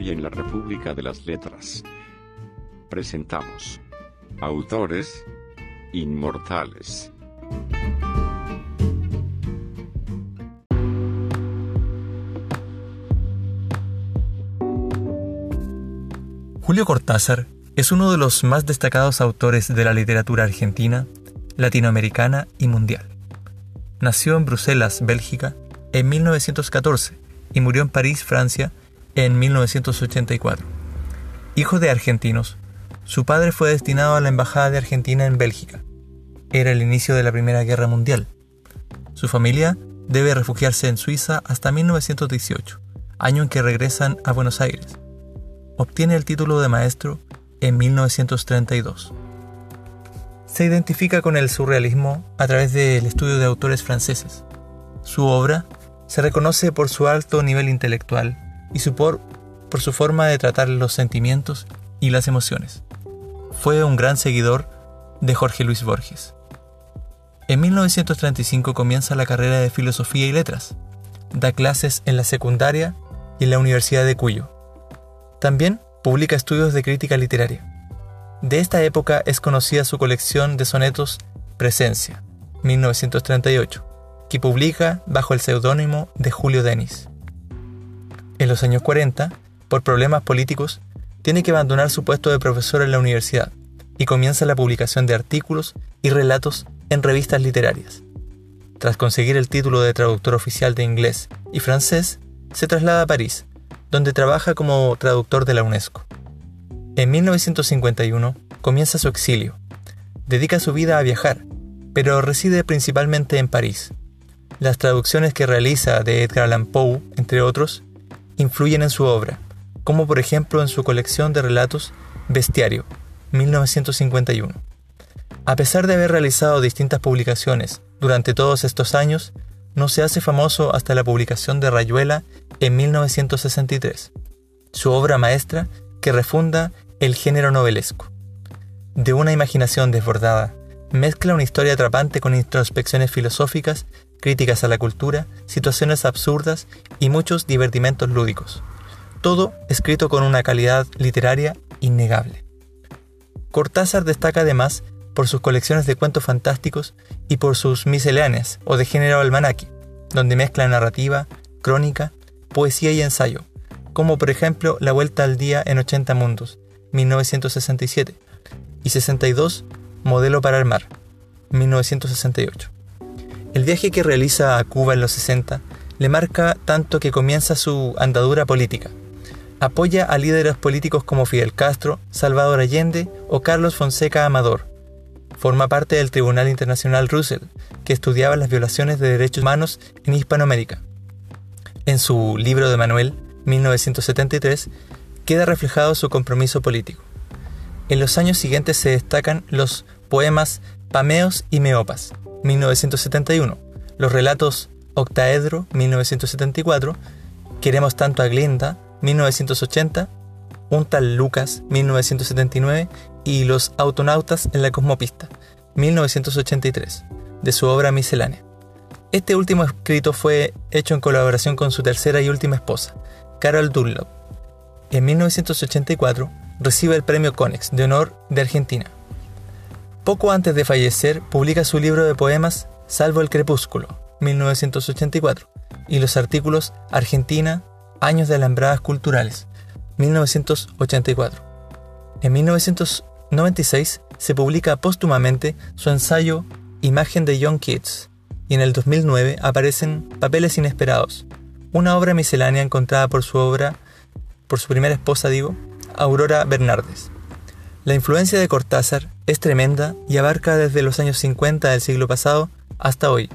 Hoy en la República de las Letras presentamos Autores Inmortales. Julio Cortázar es uno de los más destacados autores de la literatura argentina, latinoamericana y mundial. Nació en Bruselas, Bélgica, en 1914 y murió en París, Francia, en 1984. Hijo de argentinos, su padre fue destinado a la Embajada de Argentina en Bélgica. Era el inicio de la Primera Guerra Mundial. Su familia debe refugiarse en Suiza hasta 1918, año en que regresan a Buenos Aires. Obtiene el título de maestro en 1932. Se identifica con el surrealismo a través del estudio de autores franceses. Su obra se reconoce por su alto nivel intelectual y su por, su forma de tratar los sentimientos y las emociones. Fue un gran seguidor de Jorge Luis Borges. En 1935 comienza la carrera de Filosofía y Letras. Da clases en la secundaria y en la Universidad de Cuyo. También publica estudios de crítica literaria. De esta época es conocida su colección de sonetos Presencia, 1938, que publica bajo el seudónimo de Julio Denis. En los años 40, por problemas políticos, tiene que abandonar su puesto de profesor en la universidad y comienza la publicación de artículos y relatos en revistas literarias. Tras conseguir el título de traductor oficial de inglés y francés, se traslada a París, donde trabaja como traductor de la UNESCO. En 1951 comienza su exilio. Dedica su vida a viajar, pero reside principalmente en París, las traducciones que realiza de Edgar Allan Poe, entre otros, influyen en su obra, como por ejemplo en su colección de relatos Bestiario, 1951. A pesar de haber realizado distintas publicaciones durante todos estos años, no se hace famoso hasta la publicación de Rayuela en 1963, su obra maestra que refunda el género novelesco. De una imaginación desbordada, mezcla una historia atrapante con introspecciones filosóficas críticas a la cultura, situaciones absurdas y muchos divertimentos lúdicos. Todo escrito con una calidad literaria innegable. Cortázar destaca además por sus colecciones de cuentos fantásticos y por sus misceláneas o de género almanaque, donde mezcla narrativa, crónica, poesía y ensayo, como por ejemplo La Vuelta al Día en 80 Mundos, 1967, y 62, Modelo para el Mar, 1968. El viaje que realiza a Cuba en los 60 le marca tanto que comienza su andadura política. Apoya a líderes políticos como Fidel Castro, Salvador Allende o Carlos Fonseca Amador. Forma parte del Tribunal Internacional Russell, que estudiaba las violaciones de derechos humanos en Hispanoamérica. En su libro de Manuel, 1973, queda reflejado su compromiso político. En los años siguientes se destacan los poemas Pameos y Meopas, 1971, los relatos Octaedro, 1974, Queremos tanto a Glinda, 1980, Un tal Lucas, 1979 y Los autonautas en la cosmopista, 1983, de su obra miscelánea. Este último escrito fue hecho en colaboración con su tercera y última esposa, Carol Dunlop. En 1984 recibe el premio Conex de honor de Argentina. Poco antes de fallecer, publica su libro de poemas Salvo el Crepúsculo, 1984, y los artículos Argentina, Años de Alambradas Culturales, 1984. En 1996 se publica póstumamente su ensayo Imagen de Young Kids, y en el 2009 aparecen Papeles Inesperados, una obra miscelánea encontrada por su obra, por su primera esposa, digo, Aurora Bernardes. La influencia de Cortázar es tremenda y abarca desde los años 50 del siglo pasado hasta hoy.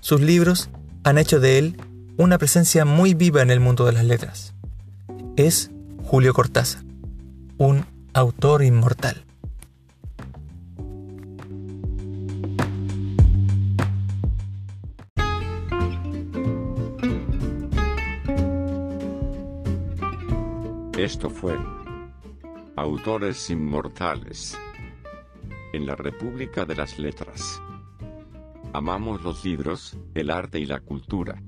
Sus libros han hecho de él una presencia muy viva en el mundo de las letras. Es Julio Cortázar, un autor inmortal. Esto fue Autores Inmortales en la República de las Letras. Amamos los libros, el arte y la cultura.